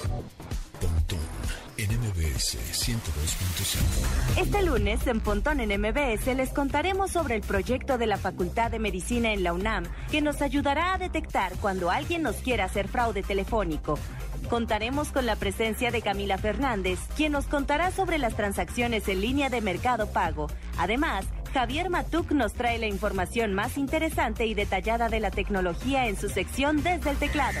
Pontón en MBS 102.5. Este lunes en Pontón en MBS les contaremos sobre el proyecto de la Facultad de Medicina en la UNAM que nos ayudará a detectar cuando alguien nos quiera hacer fraude telefónico. Contaremos con la presencia de Camila Fernández, quien nos contará sobre las transacciones en línea de Mercado Pago. Además, Javier Matuk nos trae la información más interesante y detallada de la tecnología en su sección desde el teclado.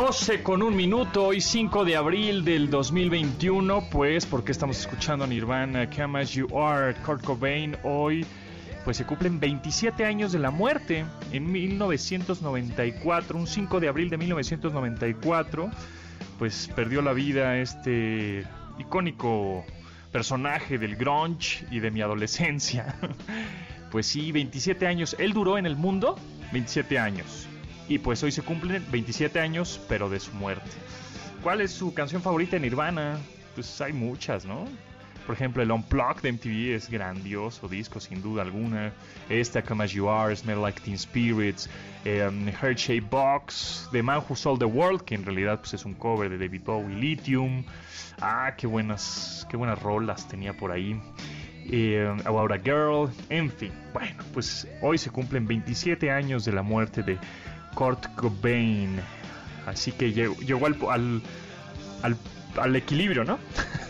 12 con un minuto, hoy 5 de abril del 2021, pues porque estamos escuchando a Nirvana, Come As You Are, Kurt Cobain, hoy pues se cumplen 27 años de la muerte en 1994, un 5 de abril de 1994, pues perdió la vida este icónico personaje del grunge y de mi adolescencia. Pues sí, 27 años, él duró en el mundo 27 años. Y pues hoy se cumplen 27 años, pero de su muerte. ¿Cuál es su canción favorita de Nirvana? Pues hay muchas, ¿no? Por ejemplo, el Unplugged de MTV es grandioso disco, sin duda alguna. Esta, Come As You Are, Smell Like Teen Spirits. Um, Heart Shape Box, The Man Who Sold the World, que en realidad pues, es un cover de David Bowie, Lithium. Ah, qué buenas, qué buenas rolas tenía por ahí. Eh, About a Girl, en fin. Bueno, pues hoy se cumplen 27 años de la muerte de Kurt Cobain. Así que llegó, al, al, al equilibrio, ¿no?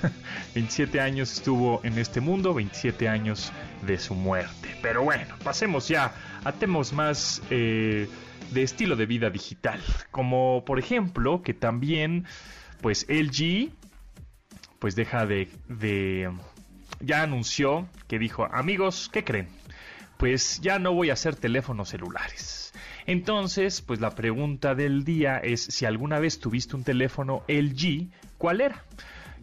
27 años estuvo en este mundo, 27 años de su muerte. Pero bueno, pasemos ya a temas más eh, de estilo de vida digital. Como por ejemplo que también, pues LG, pues deja de, de ya anunció que dijo, amigos, ¿qué creen? Pues ya no voy a hacer teléfonos celulares. Entonces, pues la pregunta del día es si alguna vez tuviste un teléfono LG, ¿cuál era?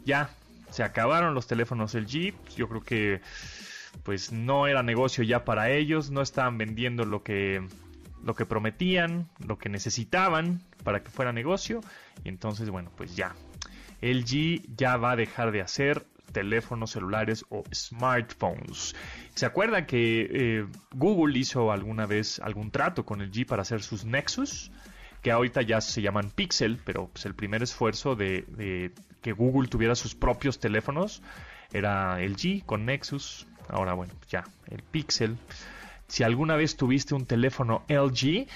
Ya se acabaron los teléfonos LG, yo creo que pues no era negocio ya para ellos, no estaban vendiendo lo que lo que prometían, lo que necesitaban para que fuera negocio y entonces bueno, pues ya LG ya va a dejar de hacer teléfonos celulares o smartphones. ¿Se acuerdan que eh, Google hizo alguna vez algún trato con el G para hacer sus Nexus? Que ahorita ya se llaman Pixel, pero pues, el primer esfuerzo de, de, que Google tuviera sus propios teléfonos era el G con Nexus. Ahora, bueno, ya, el Pixel. Si alguna vez tuviste un teléfono LG,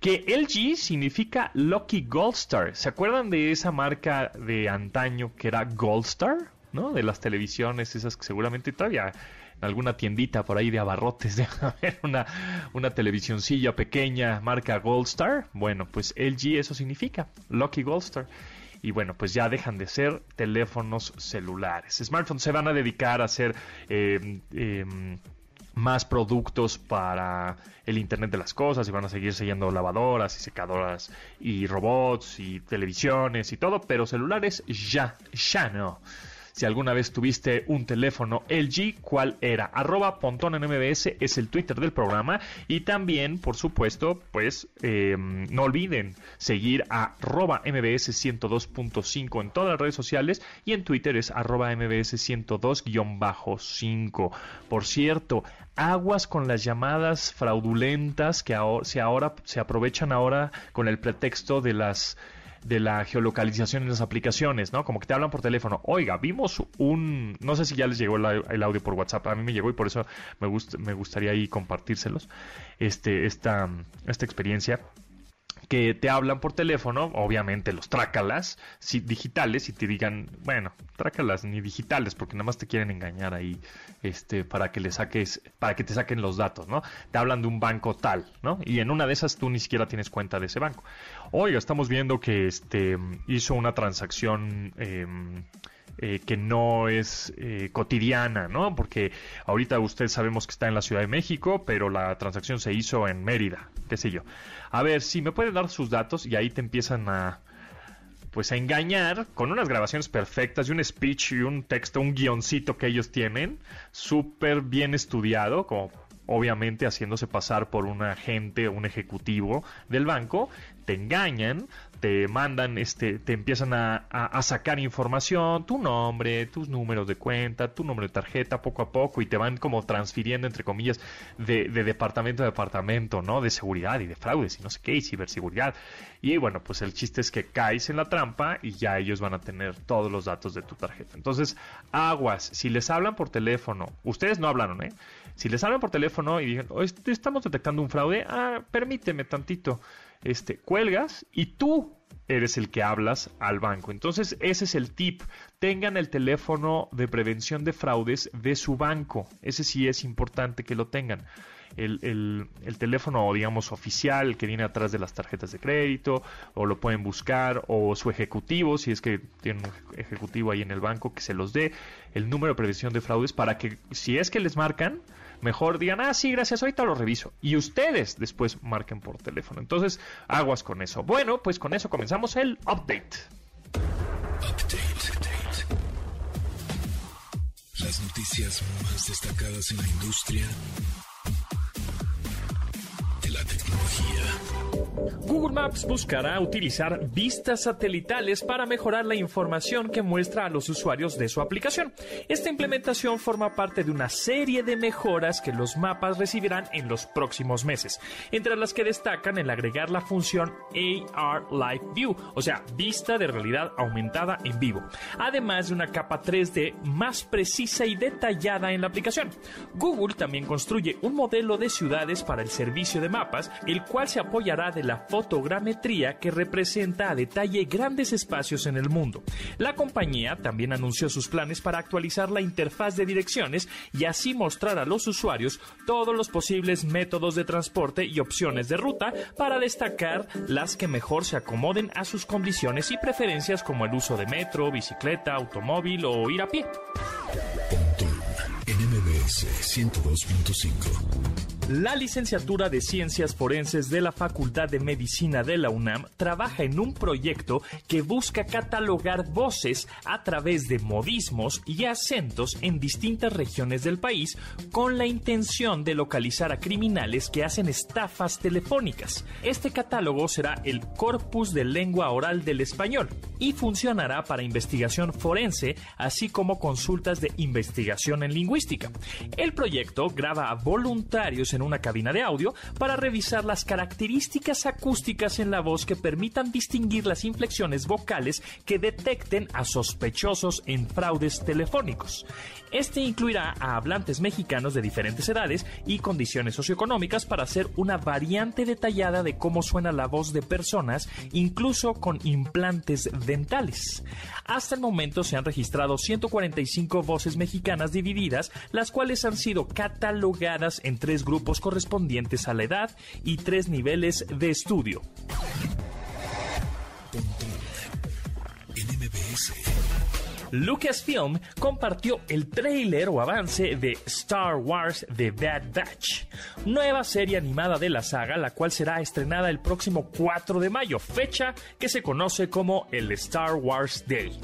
que LG significa Lucky Gold Star. ¿Se acuerdan de esa marca de antaño que era Gold Star? ¿No? De las televisiones, esas que seguramente todavía en alguna tiendita por ahí de abarrotes de haber una, una televisioncilla pequeña marca Gold Star. Bueno, pues LG eso significa, Lucky Gold Star. Y bueno, pues ya dejan de ser teléfonos celulares. Smartphones se van a dedicar a hacer eh, eh, más productos para el Internet de las Cosas y van a seguir siguiendo lavadoras y secadoras y robots y televisiones y todo, pero celulares ya, ya no. Si alguna vez tuviste un teléfono LG, ¿cuál era? Arroba Pontón en MBS es el Twitter del programa. Y también, por supuesto, pues eh, no olviden seguir a arroba MBS 102.5 en todas las redes sociales. Y en Twitter es arroba MBS 102-5. Por cierto, aguas con las llamadas fraudulentas que ahora se, ahora, se aprovechan ahora con el pretexto de las de la geolocalización en las aplicaciones, ¿no? Como que te hablan por teléfono. Oiga, vimos un... No sé si ya les llegó el, audio por WhatsApp. A mí me llegó y por eso me, gust, me gustaría ahí compartírselos. Este, esta, esta experiencia que te hablan por teléfono, obviamente los trácalas si, digitales y te digan, bueno, trácalas ni digitales porque nada más te quieren engañar ahí este para que le saques para que te saquen los datos, ¿no? Te hablan de un banco tal, ¿no? Y en una de esas tú ni siquiera tienes cuenta de ese banco. Oiga, estamos viendo que este hizo una transacción eh, eh, que no es eh, cotidiana, ¿no? Porque ahorita usted sabemos que está en la Ciudad de México, pero la transacción se hizo en Mérida, qué sé yo. A ver, si me puede dar sus datos y ahí te empiezan a pues a engañar con unas grabaciones perfectas y un speech y un texto, un guioncito que ellos tienen, súper bien estudiado, como obviamente haciéndose pasar por un agente un ejecutivo del banco, te engañan, te mandan, este, te empiezan a, sacar información, tu nombre, tus números de cuenta, tu número de tarjeta, poco a poco, y te van como transfiriendo, entre comillas, de, departamento a departamento, ¿no? De seguridad y de fraudes y no sé qué, y ciberseguridad. Y bueno, pues el chiste es que caes en la trampa y ya ellos van a tener todos los datos de tu tarjeta. Entonces, aguas, si les hablan por teléfono, ustedes no hablaron, ¿eh? Si les hablan por teléfono y dicen, estamos detectando un fraude, ah, permíteme tantito este, cuelgas y tú eres el que hablas al banco. Entonces, ese es el tip. Tengan el teléfono de prevención de fraudes de su banco. Ese sí es importante que lo tengan. El, el, teléfono, digamos, oficial que viene atrás de las tarjetas de crédito, o lo pueden buscar, o su ejecutivo, si es que tienen un ejecutivo ahí en el banco, que se los dé el número de prevención de fraudes para que, si es que les marcan, mejor digan, ah, sí, gracias, ahorita lo reviso. Y ustedes después marquen por teléfono. Entonces, aguas con eso. Bueno, pues con eso comenzamos el update. Update. Las noticias más destacadas en la industria Google Maps buscará utilizar vistas satelitales para mejorar la información que muestra a los usuarios de su aplicación. Esta implementación forma parte de una serie de mejoras que los mapas recibirán en los próximos meses, entre las que destacan el agregar la función AR Live View, o sea, vista de realidad aumentada en vivo, además de una capa 3D más precisa y detallada en la aplicación. Google también construye un modelo de ciudades para el servicio de mapas, el cual se apoyará de la que representa a detalle grandes espacios en el mundo. La compañía también anunció sus planes para actualizar la interfaz de direcciones y así mostrar a los usuarios todos los posibles métodos de transporte y opciones de ruta para destacar las que mejor se acomoden a sus condiciones y preferencias como el uso de metro, bicicleta, automóvil o ir a pie. NMBS 102.5 la licenciatura de Ciencias Forenses de la Facultad de Medicina de la UNAM trabaja en un proyecto que busca catalogar voces a través de modismos y acentos en distintas regiones del país con la intención de localizar a criminales que hacen estafas telefónicas. Este catálogo será el corpus de lengua oral del español y funcionará para investigación forense, así como consultas de investigación en lingüística. El proyecto graba a voluntarios en una cabina de audio para revisar las características acústicas en la voz que permitan distinguir las inflexiones vocales que detecten a sospechosos en fraudes telefónicos. Este incluirá a hablantes mexicanos de diferentes edades y condiciones socioeconómicas para hacer una variante detallada de cómo suena la voz de personas, incluso con implantes dentales. Hasta el momento se han registrado 145 voces mexicanas divididas, las cuales han sido catalogadas en tres grupos correspondientes a la edad y tres niveles de estudio. Lucasfilm compartió el tráiler o avance de Star Wars The Bad Batch, nueva serie animada de la saga, la cual será estrenada el próximo 4 de mayo, fecha que se conoce como el Star Wars Day.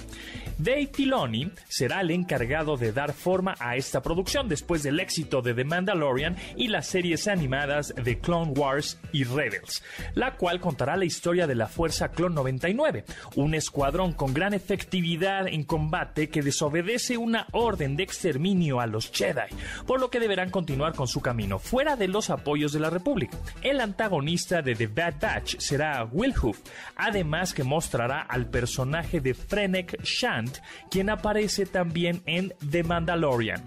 Dave Filoni será el encargado de dar forma a esta producción después del éxito de The Mandalorian y las series animadas de Clone Wars y Rebels, la cual contará la historia de la Fuerza Clone 99, un escuadrón con gran efectividad en combate que desobedece una orden de exterminio a los Jedi, por lo que deberán continuar con su camino fuera de los apoyos de la República. El antagonista de The Bad Batch será Wilhoof, además que mostrará al personaje de Fennec Shand quien aparece también en The Mandalorian.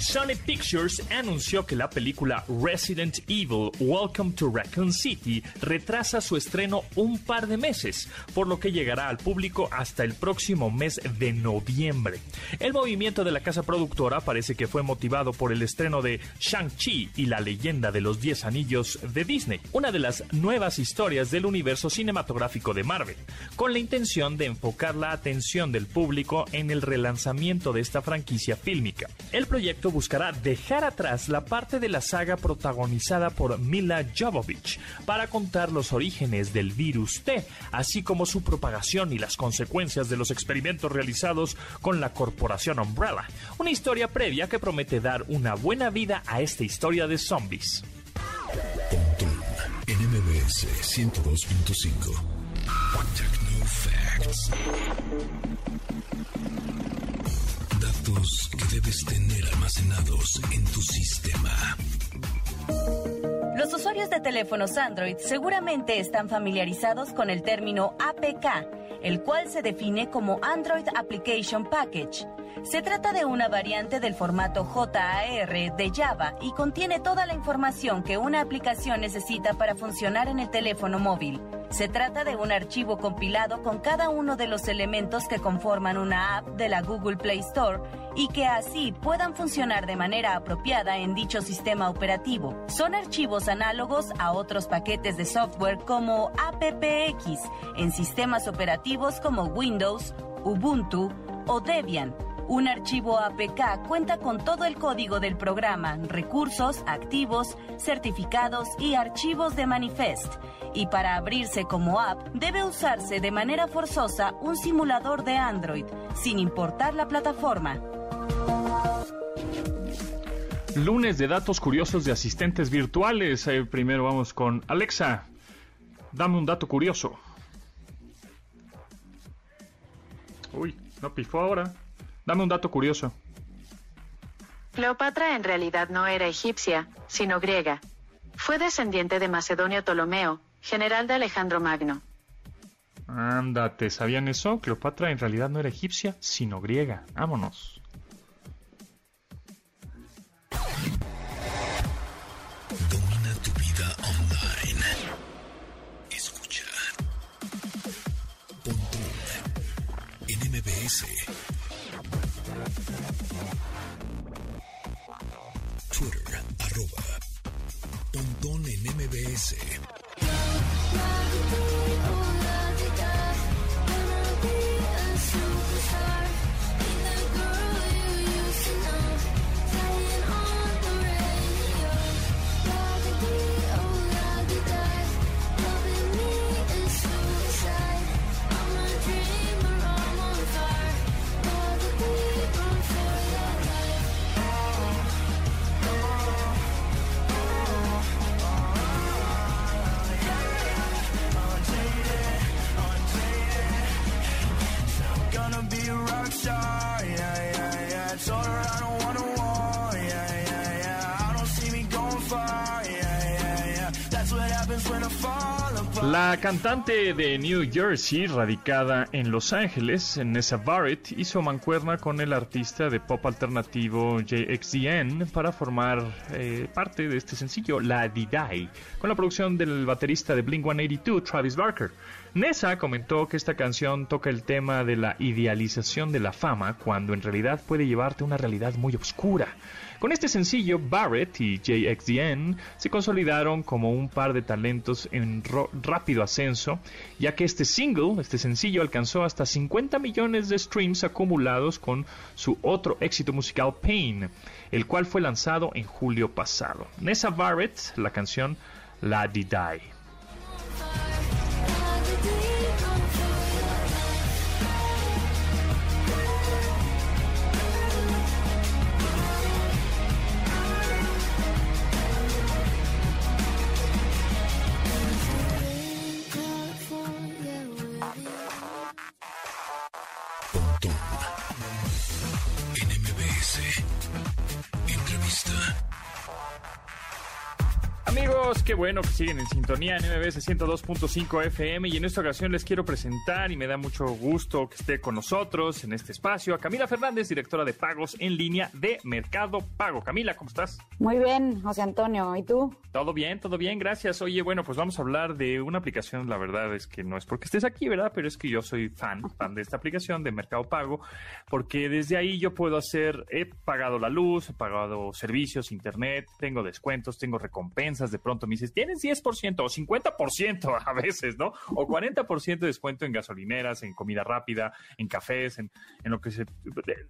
Sony Pictures anunció que la película Resident Evil Welcome to Raccoon City retrasa su estreno un par de meses, por lo que llegará al público hasta el próximo mes de noviembre. El movimiento de la casa productora parece que fue motivado por el estreno de Shang-Chi y la leyenda de los 10 anillos de Disney, una de las nuevas historias del universo cinematográfico de Marvel, con la intención de enfocar la atención del público en el relanzamiento de esta franquicia fílmica. El proyecto buscará dejar atrás la parte de la saga protagonizada por Mila Jovovich para contar los orígenes del virus T, así como su propagación y las consecuencias de los experimentos realizados con la corporación Umbrella. Una historia previa que promete dar una buena vida a esta historia de zombies. NMBS 102.5 Facts. Que debes tener almacenados en tu sistema. Los usuarios de teléfonos Android seguramente están familiarizados con el término APK, el cual se define como Android Application Package. Se trata de una variante del formato JAR de Java y contiene toda la información que una aplicación necesita para funcionar en el teléfono móvil. Se trata de un archivo compilado con cada uno de los elementos que conforman una app de la Google Play Store y que así puedan funcionar de manera apropiada en dicho sistema operativo. Son archivos análogos a otros paquetes de software como AppX en sistemas operativos como Windows, Ubuntu o Debian un archivo APK cuenta con todo el código del programa, recursos, activos, certificados y archivos de manifest. Y para abrirse como app debe usarse de manera forzosa un simulador de Android, sin importar la plataforma. Lunes de datos curiosos de asistentes virtuales. Eh, primero vamos con Alexa. Dame un dato curioso. Uy, no pifó ahora. Dame un dato curioso. Cleopatra en realidad no era egipcia, sino griega. Fue descendiente de Macedonio Ptolomeo, general de Alejandro Magno. Ándate, ¿sabían eso? Cleopatra en realidad no era egipcia, sino griega. Vámonos. MBS. La cantante de New Jersey, radicada en Los Ángeles, Nessa Barrett, hizo mancuerna con el artista de pop alternativo JXDN para formar eh, parte de este sencillo, La Didai, con la producción del baterista de Blink 182, Travis Barker. Nessa comentó que esta canción toca el tema de la idealización de la fama cuando en realidad puede llevarte a una realidad muy oscura. Con este sencillo, Barrett y JXDN se consolidaron como un par de talentos en rápido ascenso, ya que este single, este sencillo, alcanzó hasta 50 millones de streams acumulados con su otro éxito musical Pain, el cual fue lanzado en julio pasado. Nessa Barrett, la canción La Di Die. Amigos, qué bueno que siguen en sintonía en MBS 102.5 FM y en esta ocasión les quiero presentar y me da mucho gusto que esté con nosotros en este espacio a Camila Fernández, directora de pagos en línea de Mercado Pago. Camila, ¿cómo estás? Muy bien, José Antonio. ¿Y tú? Todo bien, todo bien, gracias. Oye, bueno, pues vamos a hablar de una aplicación, la verdad es que no es porque estés aquí, ¿verdad? Pero es que yo soy fan, fan de esta aplicación de Mercado Pago, porque desde ahí yo puedo hacer, he pagado la luz, he pagado servicios, internet, tengo descuentos, tengo recompensas, de pronto me dices, tienes 10% o 50% a veces, ¿no? O 40% de descuento en gasolineras, en comida rápida, en cafés, en, en lo que se,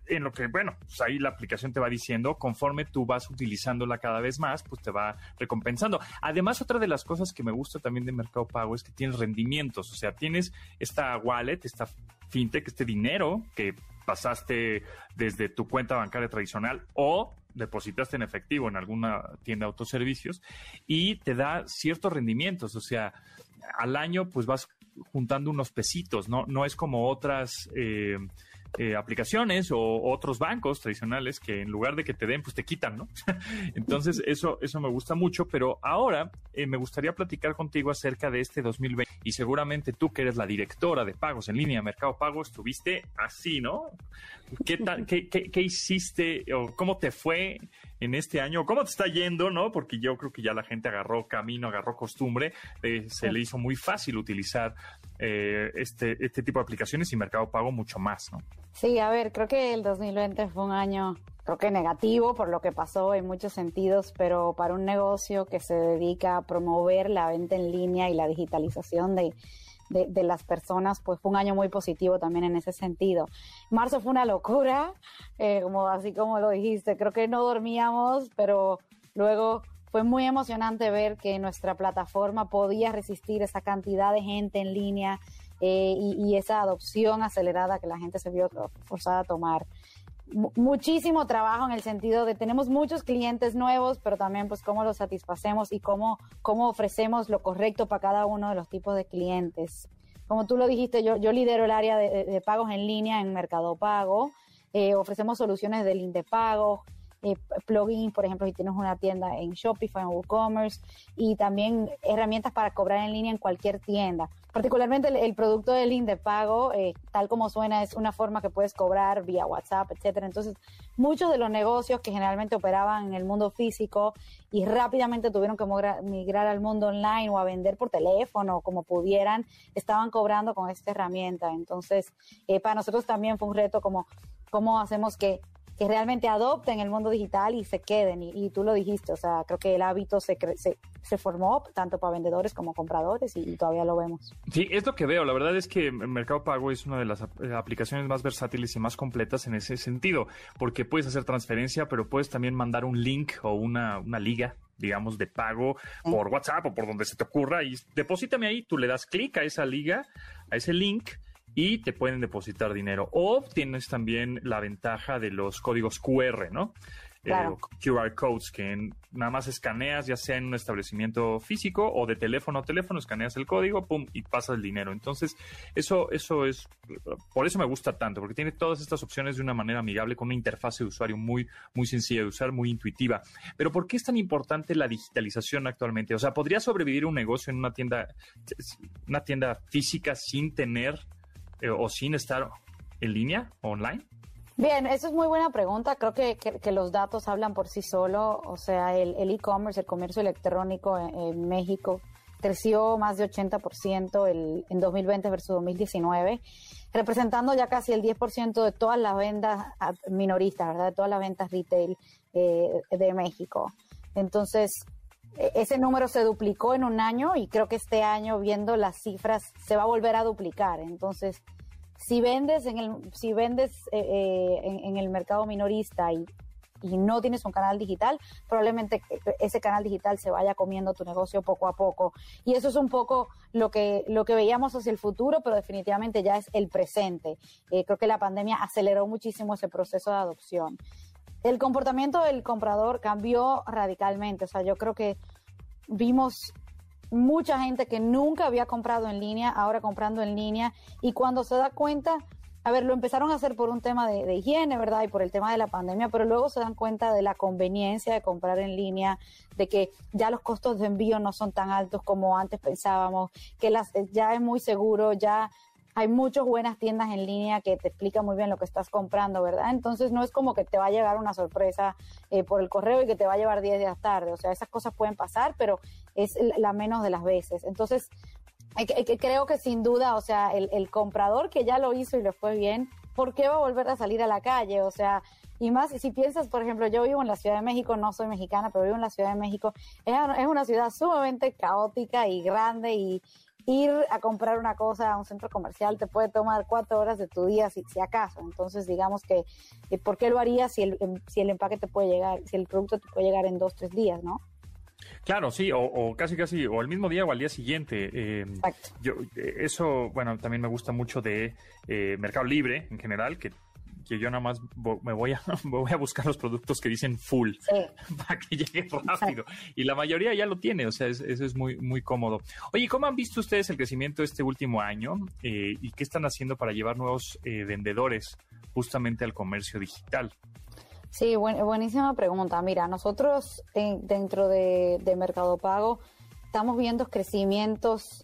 en lo que, bueno, pues ahí la aplicación te va diciendo, conforme tú vas utilizándola cada vez más, pues te va recompensando. Además, otra de las cosas que me gusta también de Mercado Pago es que tienes rendimientos, o sea, tienes esta wallet, esta fintech, este dinero que pasaste desde tu cuenta bancaria tradicional o depositaste en efectivo en alguna tienda de autoservicios y te da ciertos rendimientos, o sea, al año pues vas juntando unos pesitos, ¿no? No es como otras eh, eh, aplicaciones o otros bancos tradicionales que en lugar de que te den, pues te quitan, ¿no? Entonces, eso, eso me gusta mucho, pero ahora eh, me gustaría platicar contigo acerca de este 2020 y seguramente tú que eres la directora de pagos en línea, Mercado Pago, estuviste así, ¿no? ¿Qué, tal, qué, qué, qué hiciste o cómo te fue en este año? ¿Cómo te está yendo, no? Porque yo creo que ya la gente agarró camino, agarró costumbre, eh, se le hizo muy fácil utilizar eh, este, este tipo de aplicaciones y Mercado Pago mucho más, ¿no? Sí, a ver, creo que el 2020 fue un año, creo que negativo por lo que pasó en muchos sentidos, pero para un negocio que se dedica a promover la venta en línea y la digitalización de, de, las personas, pues fue un año muy positivo también en ese sentido. Marzo fue una locura, eh, como así como lo dijiste, creo que no dormíamos, pero luego fue muy emocionante ver que nuestra plataforma podía resistir esa cantidad de gente en línea eh, y, y, esa adopción acelerada que la gente se vio forzada a tomar. Muchísimo trabajo en el sentido de tenemos muchos clientes nuevos, pero también pues cómo los satisfacemos y cómo, cómo ofrecemos lo correcto para cada uno de los tipos de clientes. Como tú lo dijiste, yo, yo lidero el área de, pagos en línea en Mercado Pago. Eh, ofrecemos soluciones de link de pago, eh, plugins, por ejemplo, si tienes una tienda en Shopify o WooCommerce y también herramientas para cobrar en línea en cualquier tienda. Particularmente el, producto de link de pago, eh, tal como suena, es una forma que puedes cobrar vía WhatsApp, etcétera. Entonces, muchos de los negocios que generalmente operaban en el mundo físico y rápidamente tuvieron que migrar al mundo online o a vender por teléfono, como pudieran, estaban cobrando con esta herramienta. Entonces, eh, para nosotros también fue un reto como cómo hacemos que que realmente adopten el mundo digital y se queden. Y, y tú lo dijiste, o sea, creo que el hábito se, se, se formó tanto para vendedores como compradores y, y, todavía lo vemos. Sí, es lo que veo. La verdad es que Mercado Pago es una de las aplicaciones más versátiles y más completas en ese sentido, porque puedes hacer transferencia, pero puedes también mandar un link o una, una liga digamos, de pago por WhatsApp o por donde se te ocurra y deposítame ahí, tú le das clic a esa liga, a ese link y te pueden depositar dinero. O tienes también la ventaja de los códigos QR, ¿no? Claro. Eh, QR codes que en, nada más escaneas, ya sea en un establecimiento físico o de teléfono a teléfono, escaneas el código, pum, y pasas el dinero. Entonces, eso, eso es, por eso me gusta tanto, porque tiene todas estas opciones de una manera amigable, con una interfase de usuario muy, muy sencilla de usar, muy intuitiva. Pero ¿por qué es tan importante la digitalización actualmente? O sea, ¿podría sobrevivir un negocio en una tienda, una tienda física sin tener eh, o sin estar en línea, online? Bien, eso es muy buena pregunta. Creo que, que, los datos hablan por sí solo. O sea, el e-commerce, el, comercio electrónico en, México creció más de 80% el, en 2020 versus 2019, representando ya casi el 10% de todas las ventas minoristas, ¿verdad? De todas las ventas retail eh, de México. Entonces, ese número se duplicó en un año y creo que este año, viendo las cifras, se va a volver a duplicar. Entonces, si vendes en el, si vendes eh, eh, en, el mercado minorista y, y, no tienes un canal digital, probablemente ese canal digital se vaya comiendo tu negocio poco a poco. Y eso es un poco lo que, lo que veíamos hacia el futuro, pero definitivamente ya es el presente. Eh, creo que la pandemia aceleró muchísimo ese proceso de adopción. El comportamiento del comprador cambió radicalmente. O sea, yo creo que vimos mucha gente que nunca había comprado en línea, ahora comprando en línea, y cuando se da cuenta, a ver, lo empezaron a hacer por un tema de, de, higiene, ¿verdad? Y por el tema de la pandemia, pero luego se dan cuenta de la conveniencia de comprar en línea, de que ya los costos de envío no son tan altos como antes pensábamos, que las, ya es muy seguro, ya hay muchas buenas tiendas en línea que te explican muy bien lo que estás comprando, ¿verdad? Entonces no es como que te va a llegar una sorpresa eh, por el correo y que te va a llevar 10 días tarde. O sea, esas cosas pueden pasar, pero es la menos de las veces. Entonces, creo que sin duda, o sea, el, comprador que ya lo hizo y le fue bien, ¿por qué va a volver a salir a la calle? O sea, y más, si piensas, por ejemplo, yo vivo en la Ciudad de México, no soy mexicana, pero vivo en la Ciudad de México, es una ciudad sumamente caótica y grande y ir a comprar una cosa a un centro comercial te puede tomar cuatro horas de tu día, si, si acaso. Entonces, digamos que, eh, ¿por qué lo harías si el, em, si el empaque te puede llegar, si el producto te puede llegar en dos, tres días, no? Claro, sí, o, casi casi, o el mismo día o al día siguiente. Eh, Exacto. Yo, eh, eso, bueno, también me gusta mucho de Mercado Libre en general, que que yo nada más me voy a, voy a buscar los productos que dicen full para que llegue rápido. Y la mayoría ya lo tiene, o sea, eso es muy, muy cómodo. Oye, ¿cómo han visto ustedes el crecimiento este último año eh, y qué están haciendo para llevar nuevos eh, vendedores justamente al comercio digital? Sí, buenísima pregunta. Mira, nosotros dentro de, de Mercado Pago estamos viendo crecimientos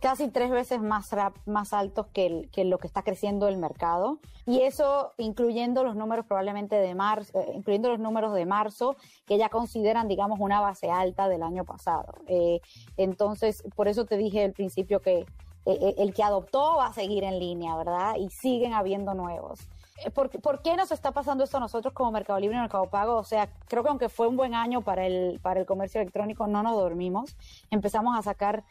casi tres veces más, más altos que, que, lo que está creciendo el mercado. Y eso incluyendo los números probablemente de marzo, eh, incluyendo los números de marzo, que ya consideran, digamos, una base alta del año pasado. Eh, entonces, por eso te dije al principio que eh, el que adoptó va a seguir en línea, ¿verdad? Y siguen habiendo nuevos. Eh, ¿Por, ¿Por, qué nos está pasando esto a nosotros como Mercado Libre y Mercado Pago? O sea, creo que aunque fue un buen año para el, para el comercio electrónico, no nos dormimos. Empezamos a sacar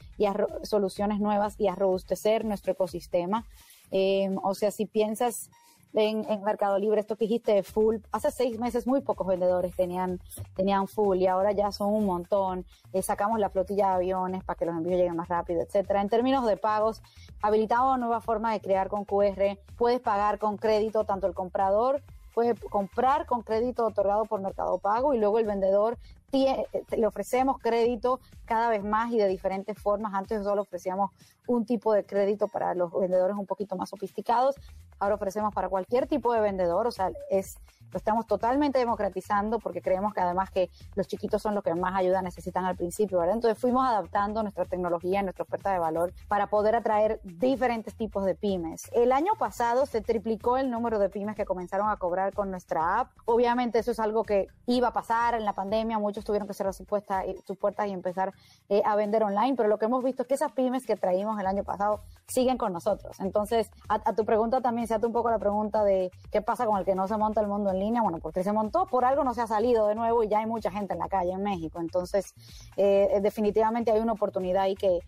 soluciones nuevas y a robustecer nuestro ecosistema. Eh, o sea, si piensas en, Mercado Libre, esto que dijiste full, hace seis meses muy pocos vendedores tenían, tenían full y ahora ya son un montón. Eh, sacamos la flotilla de aviones para que los envíos lleguen más rápido, etcétera. En términos de pagos, habilitamos nueva forma de crear con QR. Puedes pagar con crédito tanto el comprador puede comprar con crédito otorgado por Mercado Pago y luego el vendedor le ofrecemos crédito cada vez más y de diferentes formas. Antes solo ofrecíamos un tipo de crédito para los vendedores un poquito más sofisticados. Ahora ofrecemos para cualquier tipo de vendedor, o sea, es lo estamos totalmente democratizando porque creemos que además que los chiquitos son los que más ayuda necesitan al principio, ¿verdad? Entonces fuimos adaptando nuestra tecnología, nuestra oferta de valor para poder atraer diferentes tipos de pymes. El año pasado se triplicó el número de pymes que comenzaron a cobrar con nuestra app. Obviamente eso es algo que iba a pasar en la pandemia, muchos tuvieron que cerrar puertas, sus puertas y empezar eh, a vender online, pero lo que hemos visto es que esas pymes que traímos el año pasado siguen con nosotros. Entonces, a, tu pregunta también se hace un poco la pregunta de qué pasa con el que no se monta el mundo en línea. Bueno, porque se montó, por algo no se ha salido de nuevo y ya hay mucha gente en la calle en México. Entonces, eh, definitivamente hay una oportunidad ahí que,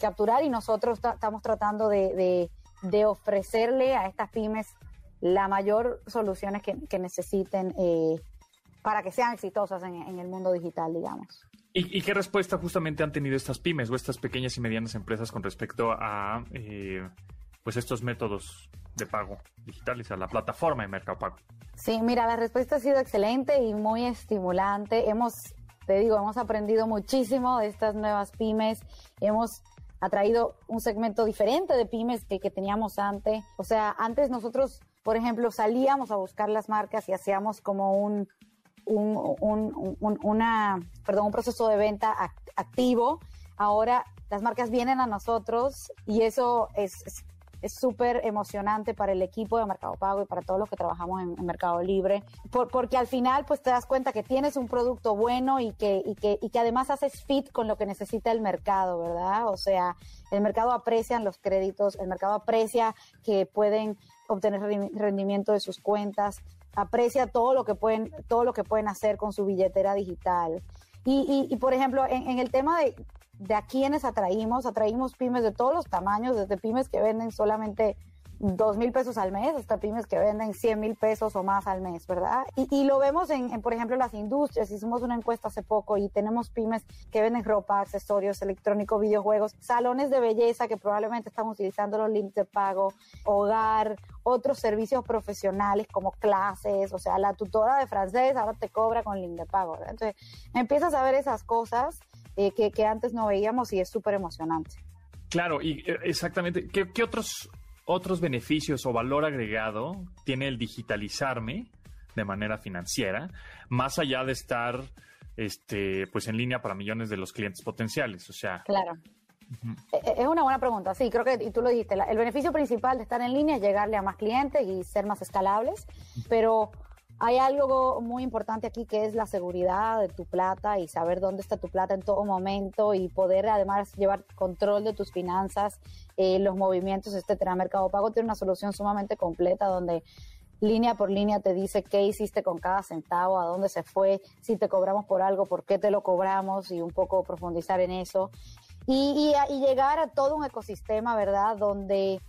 capturar y nosotros estamos tratando de, ofrecerle a estas pymes la mayor soluciones que, necesiten eh, para que sean exitosas en, el mundo digital, digamos. ¿Y, qué respuesta justamente han tenido estas pymes o estas pequeñas y medianas empresas con respecto a eh, pues estos métodos de pago digitales, a la plataforma de Mercado Pago? Sí, mira, la respuesta ha sido excelente y muy estimulante. Hemos, te digo, hemos aprendido muchísimo de estas nuevas pymes. Hemos atraído un segmento diferente de pymes que, que teníamos antes. O sea, antes nosotros, por ejemplo, salíamos a buscar las marcas y hacíamos como un, un, un, una, perdón, un proceso de venta activo. Ahora las marcas vienen a nosotros y eso es, es súper emocionante para el equipo de Mercado Pago y para todos los que trabajamos en, Mercado Libre, porque al final pues te das cuenta que tienes un producto bueno y que, y que, y que además haces fit con lo que necesita el mercado, ¿verdad? O sea, el mercado aprecia los créditos, el mercado aprecia que pueden obtener rendimiento de sus cuentas, aprecia todo lo que pueden, todo lo que pueden hacer con su billetera digital. Y, y, por ejemplo, en, en, el tema de, de a quienes atraímos, atraímos pymes de todos los tamaños, desde pymes que venden solamente dos mil pesos al mes hasta pymes que venden 100 mil pesos o más al mes, ¿verdad? Y, lo vemos en, por ejemplo, las industrias. Hicimos una encuesta hace poco y tenemos pymes que venden ropa, accesorios, electrónicos, videojuegos, salones de belleza que probablemente están utilizando los links de pago, hogar, otros servicios profesionales como clases, o sea, la tutora de francés ahora te cobra con link de pago, ¿verdad? Entonces, empiezas a ver esas cosas eh, que, antes no veíamos y es súper emocionante. Claro, y eh, exactamente, ¿qué, otros, otros beneficios o valor agregado tiene el digitalizarme de manera financiera, más allá de estar este, pues en línea para millones de los clientes potenciales? O sea, claro. E, e, es una buena pregunta, sí, creo que y tú lo dijiste, el beneficio principal de estar en línea es llegarle a más clientes y ser más escalables, pero hay algo muy importante aquí que es la seguridad de tu plata y saber dónde está tu plata en todo momento y poder además llevar control de tus finanzas, eh, los movimientos, etcétera. Mercado Pago tiene una solución sumamente completa donde línea por línea te dice qué hiciste con cada centavo, a dónde se fue, si te cobramos por algo, por qué te lo cobramos y un poco profundizar en eso. Y, y, y llegar a todo un ecosistema, ¿verdad? Donde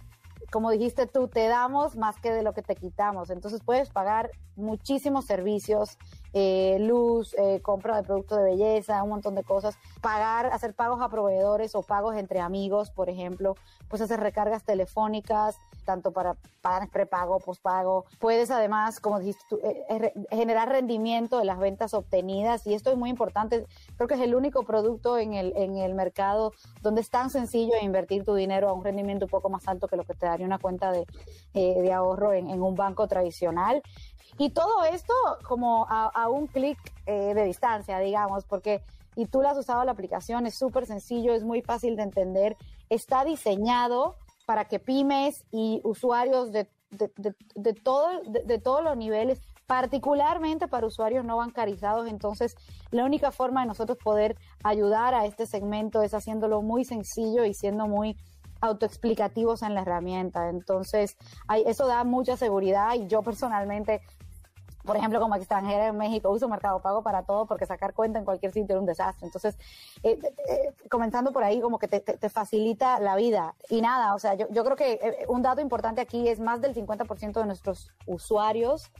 como dijiste tú, te damos más que de lo que te quitamos. Entonces puedes pagar muchísimos servicios, eh, luz, eh, compra de productos de belleza, un montón de cosas, pagar, hacer pagos a proveedores o pagos entre amigos, por ejemplo, pues hacer recargas telefónicas, tanto para pagar prepago, pospago. Puedes además, como dijiste tú, eh, generar rendimiento de las ventas obtenidas y esto es muy importante. Creo que es el único producto en el, en el mercado donde es tan sencillo invertir tu dinero a un rendimiento un poco más alto que lo que te daría una cuenta de, de ahorro en, en un banco tradicional. Y todo esto como a, un clic eh, de distancia, digamos, porque y tú lo has usado la aplicación, es súper sencillo, es muy fácil de entender, está diseñado para que pymes y usuarios de, de, todo, de, todos los niveles, particularmente para usuarios no bancarizados, entonces la única forma de nosotros poder ayudar a este segmento es haciéndolo muy sencillo y siendo muy autoexplicativos en la herramienta. Entonces, hay, eso da mucha seguridad y yo personalmente por ejemplo, como extranjera en México, uso Mercado Pago para todo porque sacar cuenta en cualquier sitio es un desastre. Entonces, eh, eh, comenzando por ahí, como que te, facilita la vida. Y nada, o sea, yo, creo que eh, un dato importante aquí es más del 50% de nuestros usuarios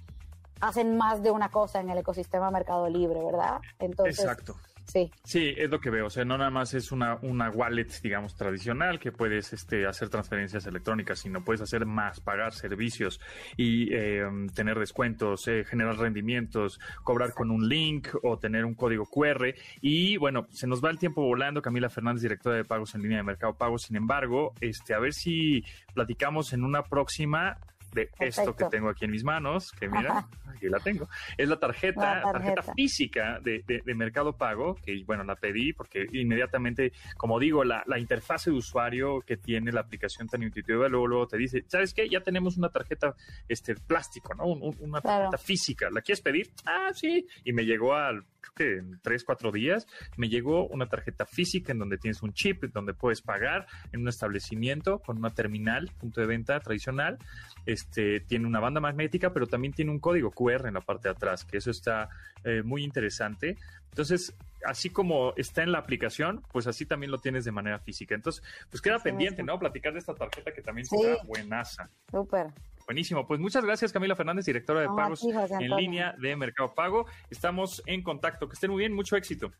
hacen más de una cosa en el ecosistema Mercado Libre, ¿verdad? Exacto. Sí. Sí, es lo que veo. O sea, no nada más es una, una wallet, digamos, tradicional que puedes este, hacer transferencias electrónicas, sino puedes hacer más, pagar servicios y em, tener descuentos, eh, generar rendimientos, cobrar con un link o tener un código QR. Y bueno, se nos va el tiempo volando. Camila Fernández, directora de pagos en línea de Mercado Pago. Sin embargo, este, a ver si platicamos en una próxima de esto que tengo aquí en mis manos, que mira, aquí la tengo. Es la tarjeta, tarjeta. física de, de, Mercado Pago, que bueno, la pedí porque inmediatamente, como digo, la, la interfase de usuario que tiene la aplicación tan intuitiva, luego, luego te dice, ¿sabes qué? Ya tenemos una tarjeta este plástico, ¿no? una tarjeta física. ¿La quieres pedir? Ah, sí. Y me llegó al que en tres, cuatro días, me llegó una tarjeta física en donde tienes un chip, donde puedes pagar en un establecimiento con una terminal, punto de venta tradicional. Este, tiene una banda magnética, pero también tiene un código QR en la parte de atrás, que eso está eh, muy interesante. Entonces, así como está en la aplicación, pues así también lo tienes de manera física. Entonces, pues queda pendiente, ¿no? Platicar de esta tarjeta que también está buenaza. Súper. Buenísimo. Pues muchas gracias, Camila Fernández, directora de pagos en línea de Mercado Pago. Estamos en contacto. Que estén muy bien. Mucho éxito.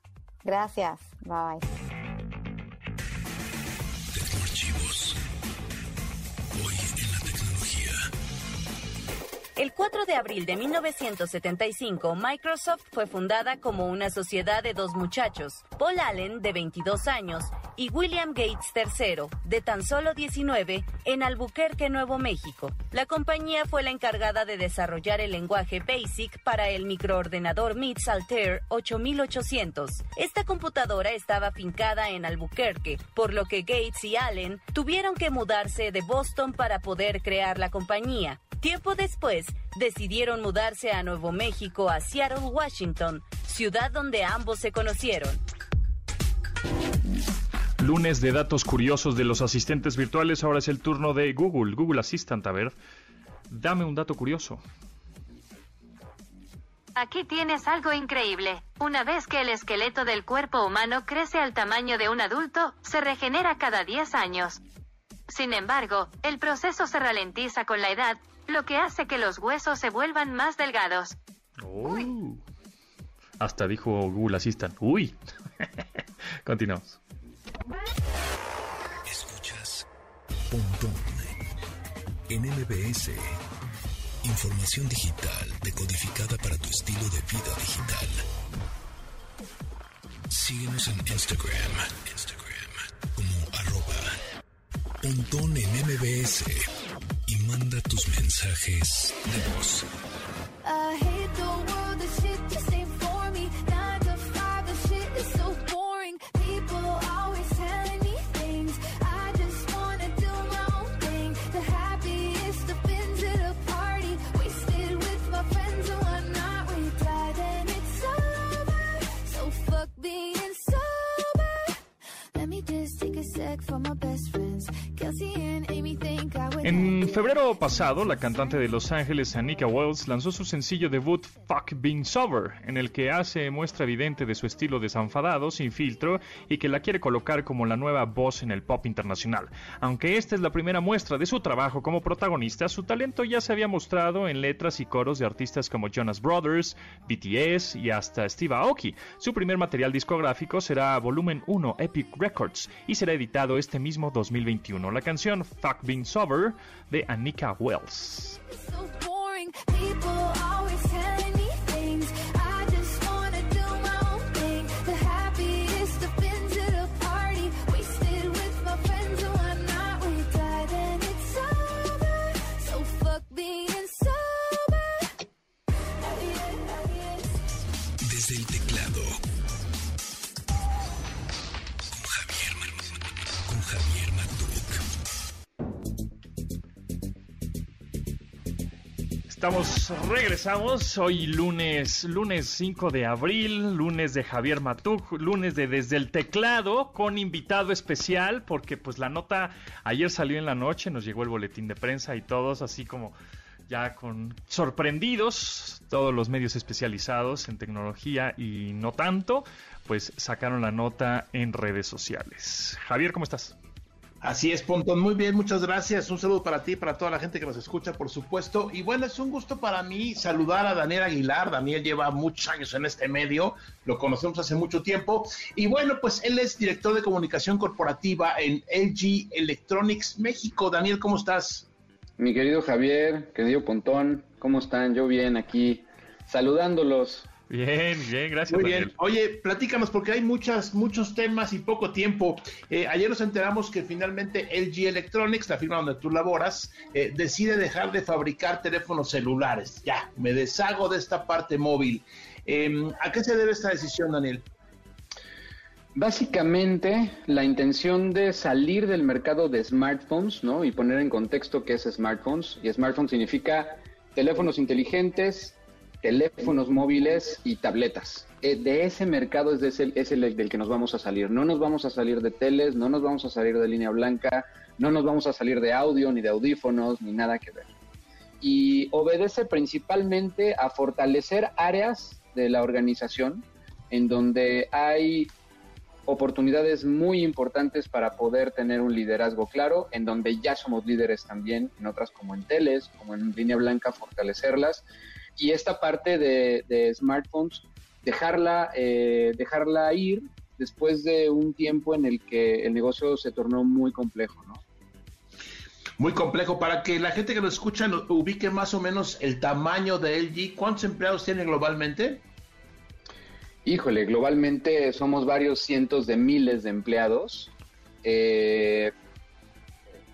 Gracias. Bye. El 4 de abril de 1975, Microsoft fue fundada como una sociedad de dos muchachos, Paul Allen, de 22 años, y William Gates III, de tan solo 19, en Albuquerque, Nuevo México. La compañía fue la encargada de desarrollar el lenguaje BASIC para el microordenador MITS Altair 8800. Esta computadora estaba fincada en Albuquerque, por lo que Gates y Allen tuvieron que mudarse de Boston para poder crear la compañía. Tiempo después, decidieron mudarse a Nuevo México, a Seattle, Washington, ciudad donde ambos se conocieron. Lunes de datos curiosos de los asistentes virtuales, ahora es el turno de Google, Google Assistant. A ver, dame un dato curioso. Aquí tienes algo increíble. Una vez que el esqueleto del cuerpo humano crece al tamaño de un adulto, se regenera cada 10 años. Sin embargo, el proceso se ralentiza con la edad lo que hace que los huesos se vuelvan más delgados. Oh. Hasta dijo Google Assistant. Uy. Continuamos. Escuchas Pontón en MBS. Información digital decodificada para tu estilo de vida digital. Síguenos en Instagram, Instagram como arroba Pontón en MBS manda tus mensajes de voz. Febrero pasado, la cantante de Los Ángeles, Anika Wells, lanzó su sencillo debut Fuck Being Sober, en el que hace muestra evidente de su estilo desenfadado, sin filtro, y que la quiere colocar como la nueva voz en el pop internacional. Aunque esta es la primera muestra de su trabajo como protagonista, su talento ya se había mostrado en letras y coros de artistas como Jonas Brothers, BTS y hasta Steve Aoki. Su primer material discográfico será Volumen 1 Epic Records y será editado este mismo 2021. La canción Fuck Being Sober de Anika Wells. Estamos, regresamos hoy lunes, lunes 5 de abril, lunes de Javier Matuk, lunes de Desde el Teclado, con invitado especial, porque pues la nota ayer salió en la noche, nos llegó el boletín de prensa y todos así como ya con sorprendidos, todos los medios especializados en tecnología y no tanto, pues sacaron la nota en redes sociales. Javier, ¿cómo estás? Así es, Pontón. Muy bien, muchas gracias. Un saludo para ti, para toda la gente que nos escucha, por supuesto. Y bueno, es un gusto para mí saludar a Daniel Aguilar. Daniel lleva muchos años en este medio, lo conocemos hace mucho tiempo. Y bueno, pues él es director de comunicación corporativa en LG Electronics México. Daniel, ¿cómo estás? Mi querido Javier, querido Pontón, ¿cómo están? Yo bien aquí, saludándolos. Bien, bien, gracias. Muy bien. Daniel. Oye, platícanos porque hay muchas, muchos temas y poco tiempo. Eh, ayer nos enteramos que finalmente LG Electronics, la firma donde tú laboras, eh, decide dejar de fabricar teléfonos celulares. Ya, me deshago de esta parte móvil. Eh, ¿A qué se debe esta decisión, Daniel? Básicamente, la intención de salir del mercado de smartphones, ¿no? Y poner en contexto qué es smartphones. Y smartphone significa teléfonos inteligentes, teléfonos móviles y tabletas. Eh, De ese mercado es, de ese- es el del que nos vamos a salir. No nos vamos a salir de teles, no nos vamos a salir de línea blanca, no nos vamos a salir de audio, ni de audífonos, ni nada que ver. Y obedece principalmente a fortalecer áreas de la organización en donde hay oportunidades muy importantes para poder tener un liderazgo claro, en donde ya somos líderes también, en otras como en teles, como en línea blanca, fortalecerlas. Y esta parte de, de smartphones, dejarla, eh, dejarla ir después de un tiempo en el que el negocio se tornó muy complejo, ¿no? Muy complejo. Para que la gente que lo escucha lo- ubique más o menos el tamaño de LG, ¿cuántos empleados tiene globalmente? Híjole, globalmente somos varios cientos de miles de empleados. Eh,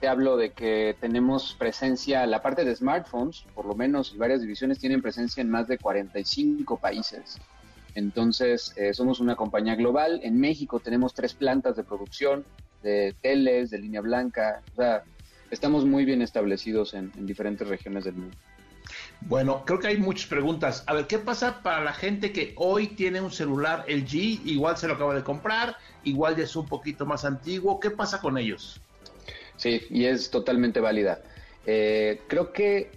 te hablo de que tenemos presencia, la parte de smartphones, por lo menos varias divisiones tienen presencia en más de 45 países. Entonces, eh, somos una compañía global. En México tenemos tres plantas de producción, de teles, de línea blanca. O sea, estamos muy bien establecidos en, en diferentes regiones del mundo. Bueno, creo que hay muchas preguntas. A ver, ¿qué pasa para la gente que hoy tiene un celular LG? Igual se lo acaba de comprar, igual ya es un poquito más antiguo. ¿Qué pasa con ellos? Sí, y es totalmente válida. Eh, creo que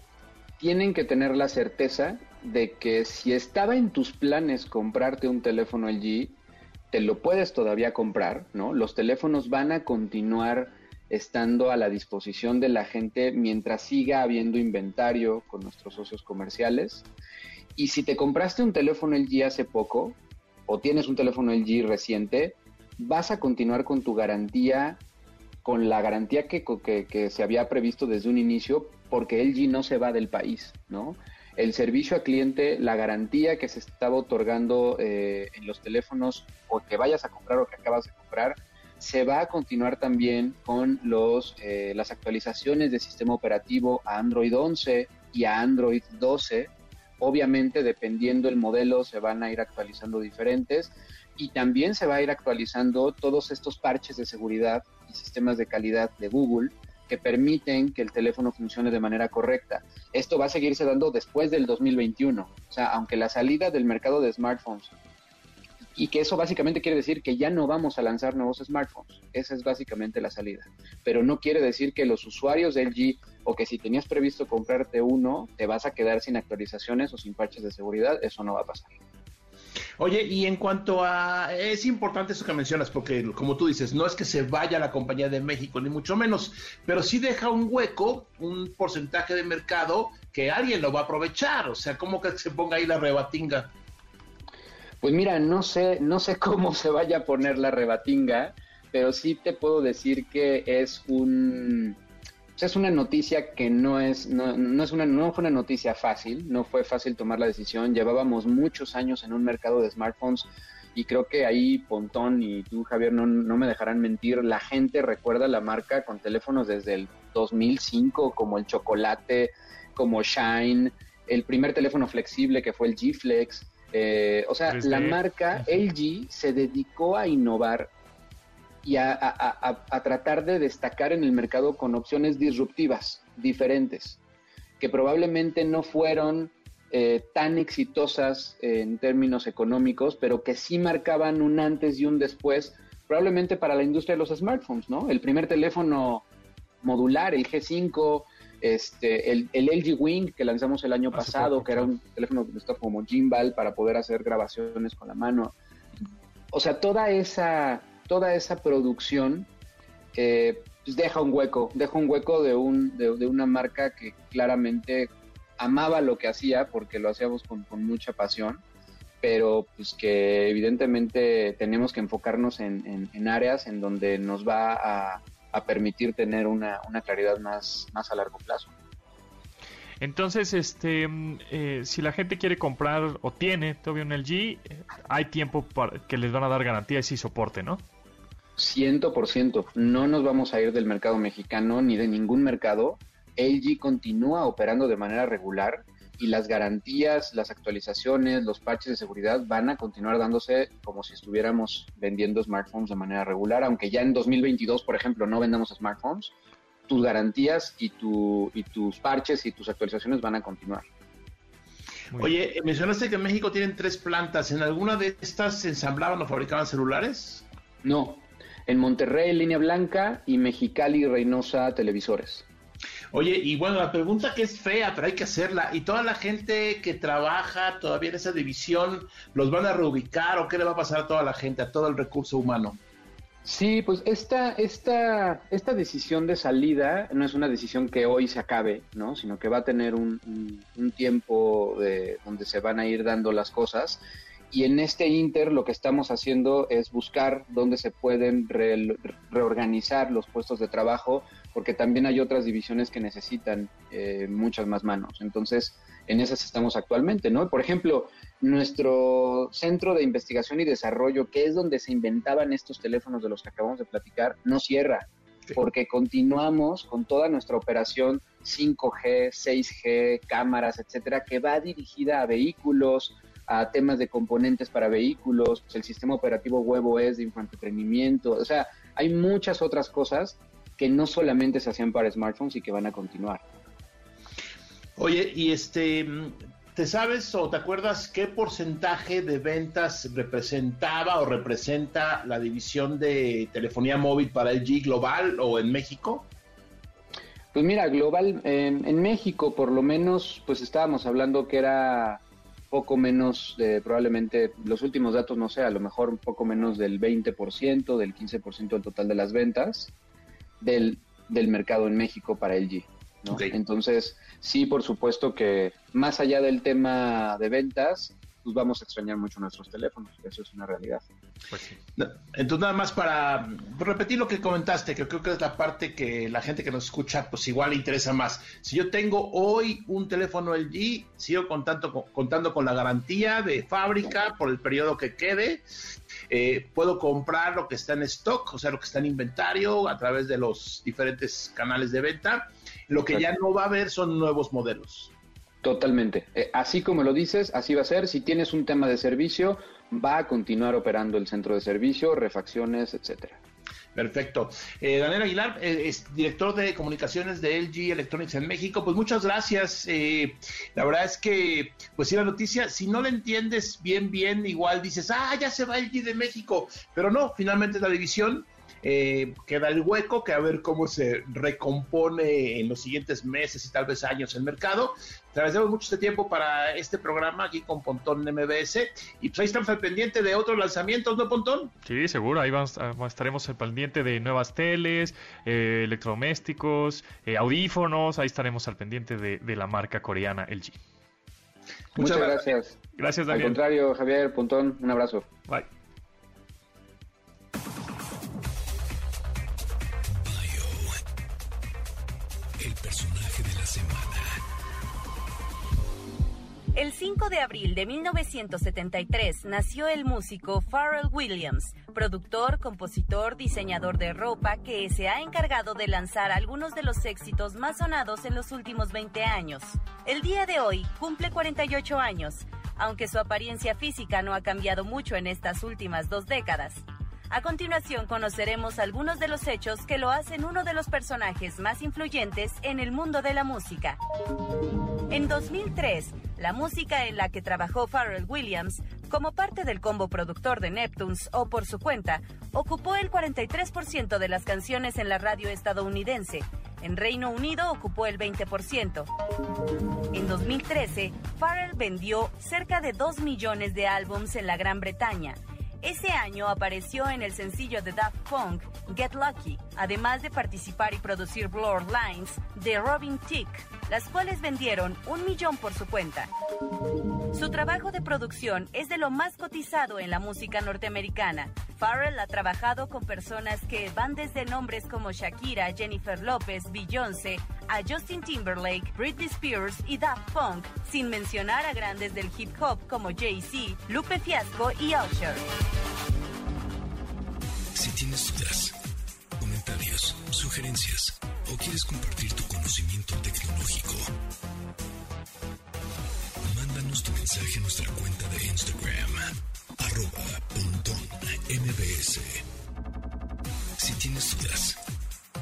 tienen que tener la certeza de que si estaba en tus planes comprarte un teléfono LG, te lo puedes todavía comprar, ¿no? Los teléfonos van a continuar estando a la disposición de la gente mientras siga habiendo inventario con nuestros socios comerciales. Y si te compraste un teléfono LG hace poco o tienes un teléfono LG reciente, vas a continuar con tu garantía con la garantía que, que, se había previsto desde un inicio, porque LG no se va del país, ¿no? El servicio al cliente, la garantía que se estaba otorgando eh, en los teléfonos o que vayas a comprar o que acabas de comprar, se va a continuar también con los, eh, las actualizaciones de sistema operativo a Android 11 y a Android 12. Obviamente, dependiendo el modelo, se van a ir actualizando diferentes y también se va a ir actualizando todos estos parches de seguridad y sistemas de calidad de Google que permiten que el teléfono funcione de manera correcta. Esto va a seguirse dando después del 2021. O sea, aunque la salida del mercado de smartphones y que eso básicamente quiere decir que ya no vamos a lanzar nuevos smartphones. Esa es básicamente la salida. Pero no quiere decir que los usuarios de LG o que si tenías previsto comprarte uno, te vas a quedar sin actualizaciones o sin parches de seguridad. Eso no va a pasar. Oye, y en cuanto a... Es importante eso que mencionas, porque como tú dices, no es que se vaya la compañía de México, ni mucho menos, pero sí deja un hueco, un porcentaje de mercado que alguien lo va a aprovechar. O sea, ¿cómo que se ponga ahí la rebatinga? Pues mira, no sé, no sé cómo se vaya a poner la rebatinga, pero sí te puedo decir que es un es una noticia que no es no, no, es una no fue una noticia fácil, no fue fácil tomar la decisión. Llevábamos muchos años en un mercado de smartphones y creo que ahí Pontón y tú Javier no, no me dejarán mentir, la gente recuerda la marca con teléfonos desde el 2005 como el Chocolate, como Shine, el primer teléfono flexible que fue el G Flex eh, o sea, la marca LG se dedicó a innovar y a, tratar de destacar en el mercado con opciones disruptivas, diferentes, que probablemente no fueron eh, tan exitosas en términos económicos, pero que sí marcaban un antes y un después, probablemente para la industria de los smartphones, ¿no? El primer teléfono modular, el G5, este, el, el, LG Wing que lanzamos el año pasado, que era un teléfono que está como gimbal para poder hacer grabaciones con la mano. O sea, toda esa, toda esa producción eh, pues deja un hueco, deja un hueco de, un, de, una marca que claramente amaba lo que hacía porque lo hacíamos con, mucha pasión, pero pues que evidentemente tenemos que enfocarnos en, en áreas en donde nos va a, permitir tener una, claridad más, más a largo plazo. Entonces, este, eh, si la gente quiere comprar o tiene todavía un LG, eh, hay tiempo para que les van a dar garantía y soporte, ¿no? Ciento por ciento. No nos vamos a ir del mercado mexicano ni de ningún mercado. LG continúa operando de manera regular y las garantías, las actualizaciones, los patches de seguridad van a continuar dándose como si estuviéramos vendiendo smartphones de manera regular, aunque ya en 2022, por ejemplo, no vendamos smartphones, tus garantías y, tu, y tus parches y tus actualizaciones van a continuar. Oye, mencionaste que en México tienen tres plantas. ¿En alguna de estas se ensamblaban o fabricaban celulares? No. En Monterrey, Línea Blanca y Mexicali, Reynosa, televisores. Oye, y bueno, la pregunta que es fea, pero hay que hacerla. ¿Y toda la gente que trabaja todavía en esa división, los van a reubicar o qué le va a pasar a toda la gente, a todo el recurso humano? Sí, pues esta, esta, esta decisión de salida no es una decisión que hoy se acabe, ¿no? Sino que va a tener un, tiempo de, donde se van a ir dando las cosas. Y en este inter lo que estamos haciendo es buscar dónde se pueden reorganizar los puestos de trabajo porque también hay otras divisiones que necesitan eh, muchas más manos. Entonces, en esas estamos actualmente, ¿no? Por ejemplo, nuestro centro de investigación y desarrollo, que es donde se inventaban estos teléfonos de los que acabamos de platicar, no cierra, porque continuamos con toda nuestra operación 5G, 6G, cámaras, etcétera, que va dirigida a vehículos, a temas de componentes para vehículos, el sistema operativo huevo es de infoentretenimiento, o sea, hay muchas otras cosas que no solamente se hacían para smartphones y que van a continuar. Oye, y este, ¿te sabes o te acuerdas qué porcentaje de ventas representaba o representa la división de telefonía móvil para el G global o en México? Pues mira, global, en México por lo menos, pues estábamos hablando que era poco menos de probablemente los últimos datos, no sé, a lo mejor un poco menos del 20%, del 15% del total de las ventas del, del mercado en México para LG. ¿no? Entonces, sí, por supuesto que más allá del tema de ventas, pues vamos a extrañar mucho nuestros teléfonos, eso es una realidad. Pues Entonces, nada más para repetir lo que comentaste, que creo que es la parte que la gente que nos escucha, pues igual le interesa más. Si yo tengo hoy un teléfono LG, sigo contando, contando con la garantía de fábrica por el periodo que quede eh, puedo comprar lo que está en stock, o sea, lo que está en inventario a través de los diferentes canales de venta. Lo que ya no va a haber son nuevos modelos. Totalmente. Eh, así como lo dices, así va a ser. Si tienes un tema de servicio, va a continuar operando el centro de servicio, refacciones, etcétera. Perfecto. Eh, Daniel Aguilar eh, es director de comunicaciones de LG Electronics en México. Pues muchas gracias. Eh, la verdad es que, pues sí, la noticia, si no la entiendes bien, bien, igual dices, ah, ya se va LG de México. Pero no, finalmente la división eh, queda el hueco, que a ver cómo se recompone en los siguientes meses y tal vez años el mercado. Te agradecemos mucho este tiempo para este programa aquí con Pontón MBS y pues ahí estamos al pendiente de otros lanzamientos, ¿no, Pontón? Sí, seguro, ahí vamos, ah, estaremos al pendiente de nuevas teles, eh, electrodomésticos, eh, audífonos, ahí estaremos al pendiente de, de la marca coreana LG. Muchas, gracias. Gracias, Daniel. Al contrario, Javier, Pontón, un abrazo. Bye. El 5 de abril de 1973 nació el músico Pharrell Williams, productor, compositor, diseñador de ropa que se ha encargado de lanzar algunos de los éxitos más sonados en los últimos 20 años. El día de hoy cumple 48 años, aunque su apariencia física no ha cambiado mucho en estas últimas dos décadas. A continuación conoceremos algunos de los hechos que lo hacen uno de los personajes más influyentes en el mundo de la música. En 2003, la música en la que trabajó Pharrell Williams, como parte del combo productor de Neptunes o por su cuenta, ocupó el 43% de las canciones en la radio estadounidense. En Reino Unido ocupó el 20%. En 2013, Pharrell vendió cerca de 2 millones de álbums en la Gran Bretaña ese año apareció en el sencillo de Daft Punk, Get Lucky, además de participar y producir Blurred Lines de Robin Thicke, las cuales vendieron un millón por su cuenta. Su trabajo de producción es de lo más cotizado en la música norteamericana. Farrell ha trabajado con personas que van desde nombres como Shakira, Jennifer López, Beyoncé, a Justin Timberlake, Britney Spears y Daft Punk, sin mencionar a grandes del hip hop como Jay-Z, Lupe Fiasco y Usher. Si tienes dudas, comentarios, sugerencias o quieres compartir tu conocimiento tecnológico, mándanos tu mensaje a nuestra cuenta de Instagram, arroba mbs. Si tienes dudas,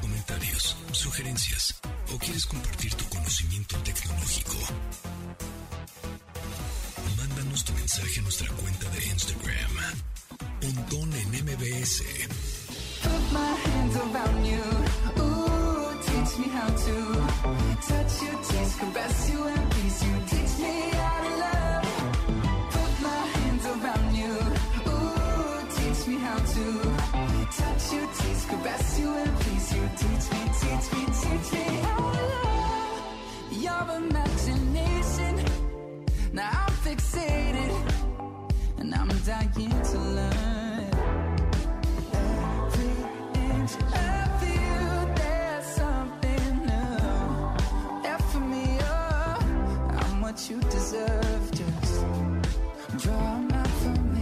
comentarios, sugerencias o quieres compartir tu conocimiento tecnológico, mándanos tu mensaje a nuestra cuenta de Instagram, En MBS. Put my hands around you. Ooh, teach me how to touch you, taste, caress you, and please you. Teach me how to love. Put my hands around you. Ooh, teach me how to touch you, taste, caress you, and please you. Teach me, teach me, teach me how to love. Your imagination.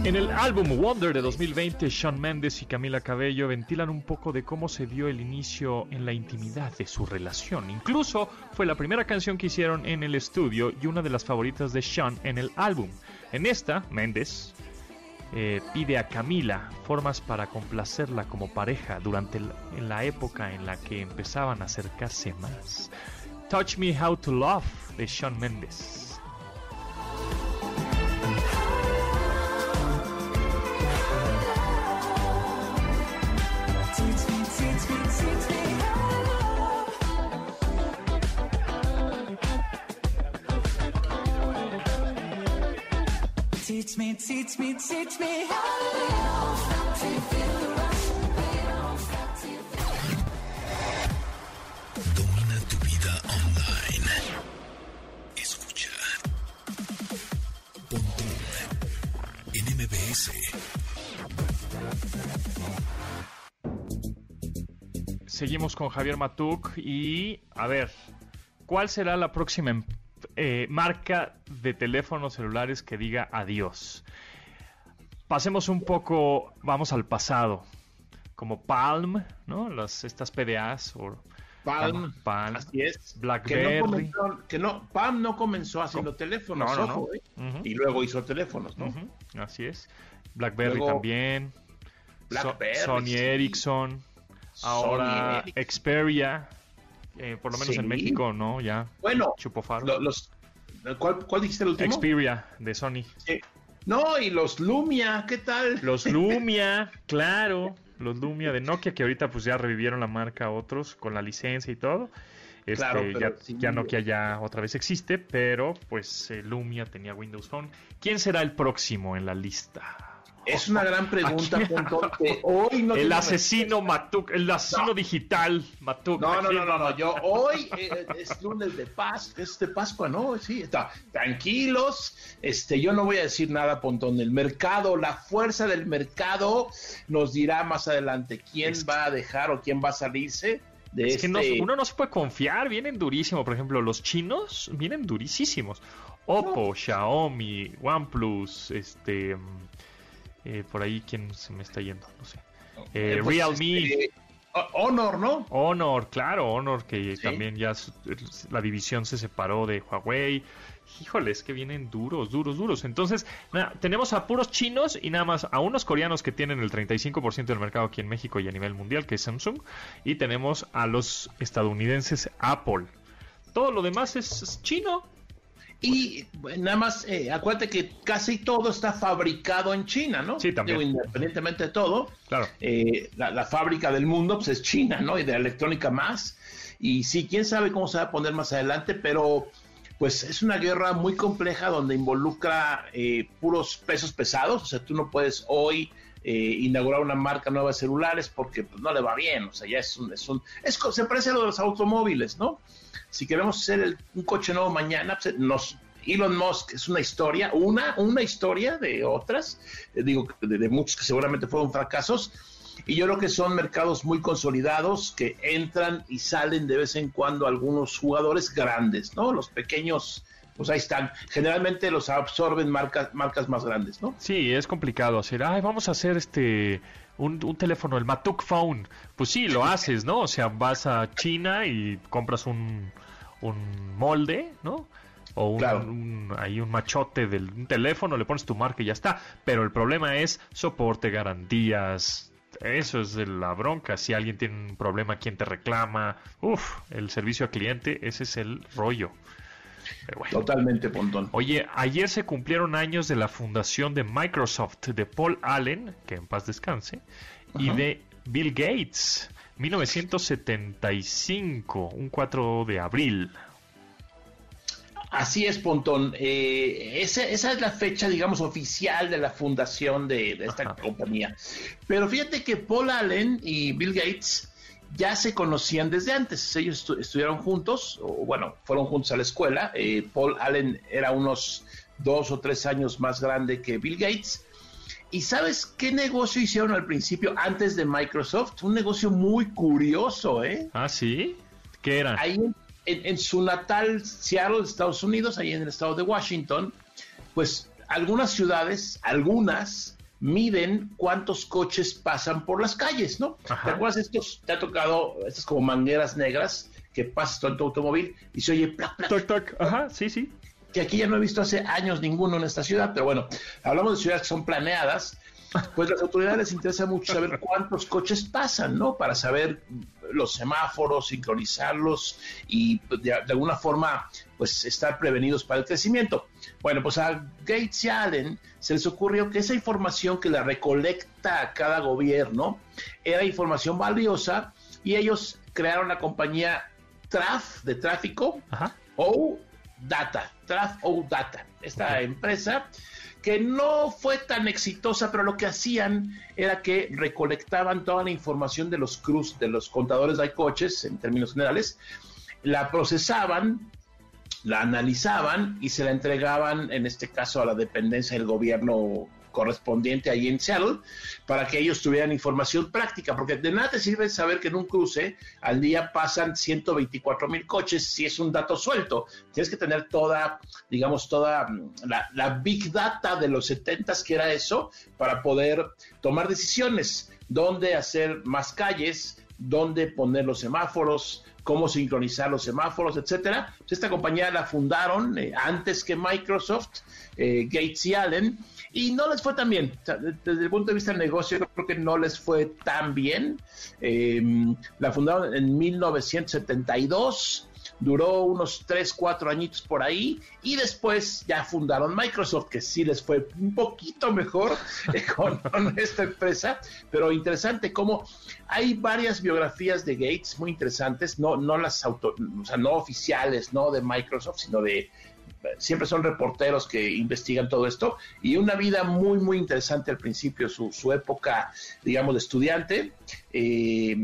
En el álbum Wonder de 2020, Shawn Mendes y Camila Cabello ventilan un poco de cómo se dio el inicio en la intimidad de su relación. Incluso fue la primera canción que hicieron en el estudio y una de las favoritas de Shawn en el álbum. En esta, Mendes eh, pide a Camila formas para complacerla como pareja durante en la época en la que empezaban a acercarse más. Touch Me How to Love de Shawn Mendes. Teach me, teach me, teach me how to live. Till you feel the rush. Domina tu vida online. Escucha. Pontón en MBS. Seguimos con Javier Matuk y a ver, ¿cuál será la próxima em- eh, marca de teléfonos celulares que diga adiós? Pasemos un poco, vamos al pasado, como Palm, ¿no? Las, estas PDAs o Palm, Palm, así es. BlackBerry. Que no, comenzó- que no, Palm no comenzó haciendo teléfonos, No, no, ojo, no. ¿eh? Y luego hizo teléfonos, ¿no? Así es. BlackBerry Luego, también. So- BlackBerry, Sony sí. Ericsson. Ahora Ericsson. Xperia, eh, por lo menos en. México, ¿no? Ya. Bueno, Chupó faro. lo- los, ¿cuál, ¿cuál dijiste el último? Xperia de Sony. Sí. No, y los Lumia, ¿qué tal? Los Lumia, claro. Los Lumia de Nokia, que ahorita pues ya revivieron la marca otros con la licencia y todo. Este, Claro, pero ya, sí. ya Nokia ya otra vez existe, pero pues eh, Lumia tenía Windows Phone. ¿Quién será el próximo en la lista? Es una gran pregunta, Pontón, que hoy no el asesino Matuk, el asesino No. digital Matuk. No, no, no, no, no, yo hoy eh, es lunes de paz, es de Pascua, ¿no? Sí, está. Tranquilos, este, yo no voy a decir nada, Pontón. El mercado, la fuerza del mercado nos dirá más adelante quién Es- va a dejar o quién va a salirse de Es este. que no- uno no se puede confiar, vienen durísimo. Por ejemplo, los chinos vienen durísimos. Oppo, Xiaomi, OnePlus, este. Eh, por ahí, ¿quién se me está yendo? No sé. Eh, pues, Realme, este, Ho- Honor, ¿no? Honor, claro, Honor, que Sí. también ya su- la división se separó de Huawei. Híjole, es que vienen duros, duros, duros. Entonces, nada, tenemos a puros chinos y nada más a unos coreanos que tienen el 35% del mercado aquí en México y a nivel mundial, que es Samsung. Y tenemos a los estadounidenses Apple. Todo lo demás es chino. Y bueno, nada más, eh, acuérdate que casi todo está fabricado en China, ¿no? Sí, también. Digo, independientemente de todo, Claro. eh, la, la fábrica del mundo pues es China, ¿no? Y de electrónica más. Y sí, quién sabe cómo se va a poner más adelante, pero pues es una guerra muy compleja donde involucra eh, puros pesos pesados. O sea, tú no puedes hoy eh, inaugurar una marca nueva de celulares porque pues, no le va bien. O sea, ya es un... Es un es, se parece a lo de los automóviles, ¿no? Si queremos hacer el- un coche nuevo mañana, pues. Elon Musk es una historia, una, una historia de otras, eh, digo, de, de muchos que seguramente fueron fracasos, y yo creo que son mercados muy consolidados que entran y salen de vez en cuando algunos jugadores grandes, ¿no? Los pequeños, pues ahí están. Generalmente los absorben marcas, marcas más grandes, ¿no? Sí, es complicado hacer. Ay, vamos a hacer este. Un, un teléfono, el Matuk Phone. Pues sí, lo haces, ¿no? O sea, vas a China y compras un, un molde, ¿no? O un, Claro. un- ahí un machote del un teléfono, le pones tu marca y ya está. Pero el problema es soporte, garantías. Eso es de la bronca. Si alguien tiene un problema, ¿quién te reclama? Uf, el servicio al cliente, ese es el rollo. Pero bueno. Totalmente, Pontón. Oye, ayer se cumplieron años de la fundación de Microsoft de Paul Allen, que en paz descanse, y de Bill Gates, 1975, un 4 de abril. Así es, Pontón. Eh, esa, esa es la fecha, digamos, oficial de la fundación de, de esta Ajá. compañía. Pero fíjate que Paul Allen y Bill Gates ya se conocían desde antes. Ellos estu- estudiaron juntos, o bueno, fueron juntos a la escuela. Eh, Paul Allen era unos dos o tres años más grande que Bill Gates. ¿Y sabes qué negocio hicieron al principio antes de Microsoft? Un negocio muy curioso, ¿eh? ¿Ah, sí? ¿Qué era? ahí en, en- en su natal Seattle, Estados Unidos, ahí en el estado de Washington, pues algunas ciudades, algunas, miden cuántos coches pasan por las calles, ¿no? Ajá. ¿Te acuerdas de estos? Te ha tocado estas como mangueras negras que pasas todo en tu automóvil y se oye plac, plac, Toc, toc. Ajá, sí, sí. que aquí ya no he visto hace años ninguno en esta ciudad, pero bueno, hablamos de ciudades que son planeadas, pues las autoridades les interesa mucho saber cuántos coches pasan, ¿no? Para saber los semáforos, sincronizarlos y pues, de, de alguna forma, pues estar prevenidos para el crecimiento. Bueno, pues a Gates y Allen se les ocurrió que esa información que la recolecta cada gobierno era información valiosa y ellos crearon la compañía TRAF de tráfico Ajá. o Data, Traf O Data, esta empresa que no fue tan exitosa, pero lo que hacían era que recolectaban toda la información de los cruz, de los contadores de coches, en términos generales, la procesaban, la analizaban y se la entregaban, en este caso, a la dependencia del gobierno correspondiente ahí en Seattle, para que ellos tuvieran información práctica, porque de nada te sirve saber que en un cruce al día pasan 124 mil coches si es un dato suelto. Tienes que tener toda, digamos, toda mm, la, la big data de los 70 que era eso, para poder tomar decisiones, dónde hacer más calles, dónde poner los semáforos, cómo sincronizar los semáforos, etcétera. Pues esta compañía la fundaron eh, antes que Microsoft, eh, Gates y Allen, y no les fue tan bien. desde el punto de vista del negocio, creo que no les fue tan bien. Em, la fundaron en 1972 duró unos 3, 4 añitos por ahí y después ya fundaron Microsoft, que sí les fue un poquito mejor con, esta empresa, pero interesante cómo hay varias biografías de Gates muy interesantes, no, no las auto, o sea, no oficiales, no de Microsoft, sino de siempre son reporteros que investigan todo esto y una vida muy muy interesante al principio su, su época digamos de estudiante. Eh,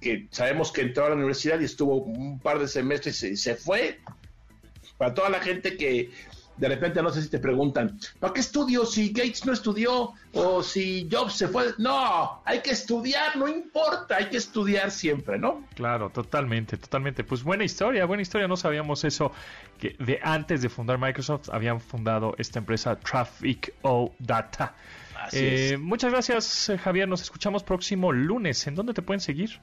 que sabemos que entró a la universidad y estuvo un par de semestres y se, fue. Para toda la gente que de repente no sé si te preguntan, ¿para qué estudio si Gates no estudió o si Jobs se fue? No, hay que estudiar, no importa, hay que estudiar siempre, ¿no? Claro, totalmente, totalmente. Pues buena historia, buena historia. No sabíamos eso, que de antes de fundar Microsoft habían fundado esta empresa Traffic O Data. Eh, muchas gracias, eh, Javier. Nos escuchamos próximo lunes. ¿En dónde te pueden seguir?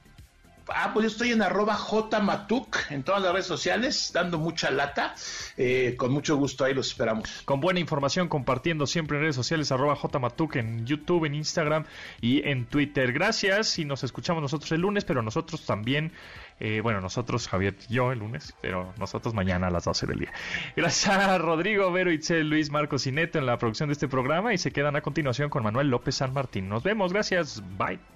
Ah, pues yo estoy en arroba jmatuk en todas las redes sociales, dando mucha lata. Eh, con mucho gusto ahí los esperamos. Con buena información, compartiendo siempre en redes sociales, arroba jmatuk en YouTube, en Instagram y en Twitter. Gracias y nos escuchamos nosotros el lunes, pero nosotros también, eh, bueno, nosotros, Javier yo el lunes, pero nosotros mañana a las 12 del día. Gracias a Rodrigo, Vero, Itzel, Luis, Marcos y Neto en la producción de este programa y se quedan a continuación con Manuel López San Martín. Nos vemos, gracias, bye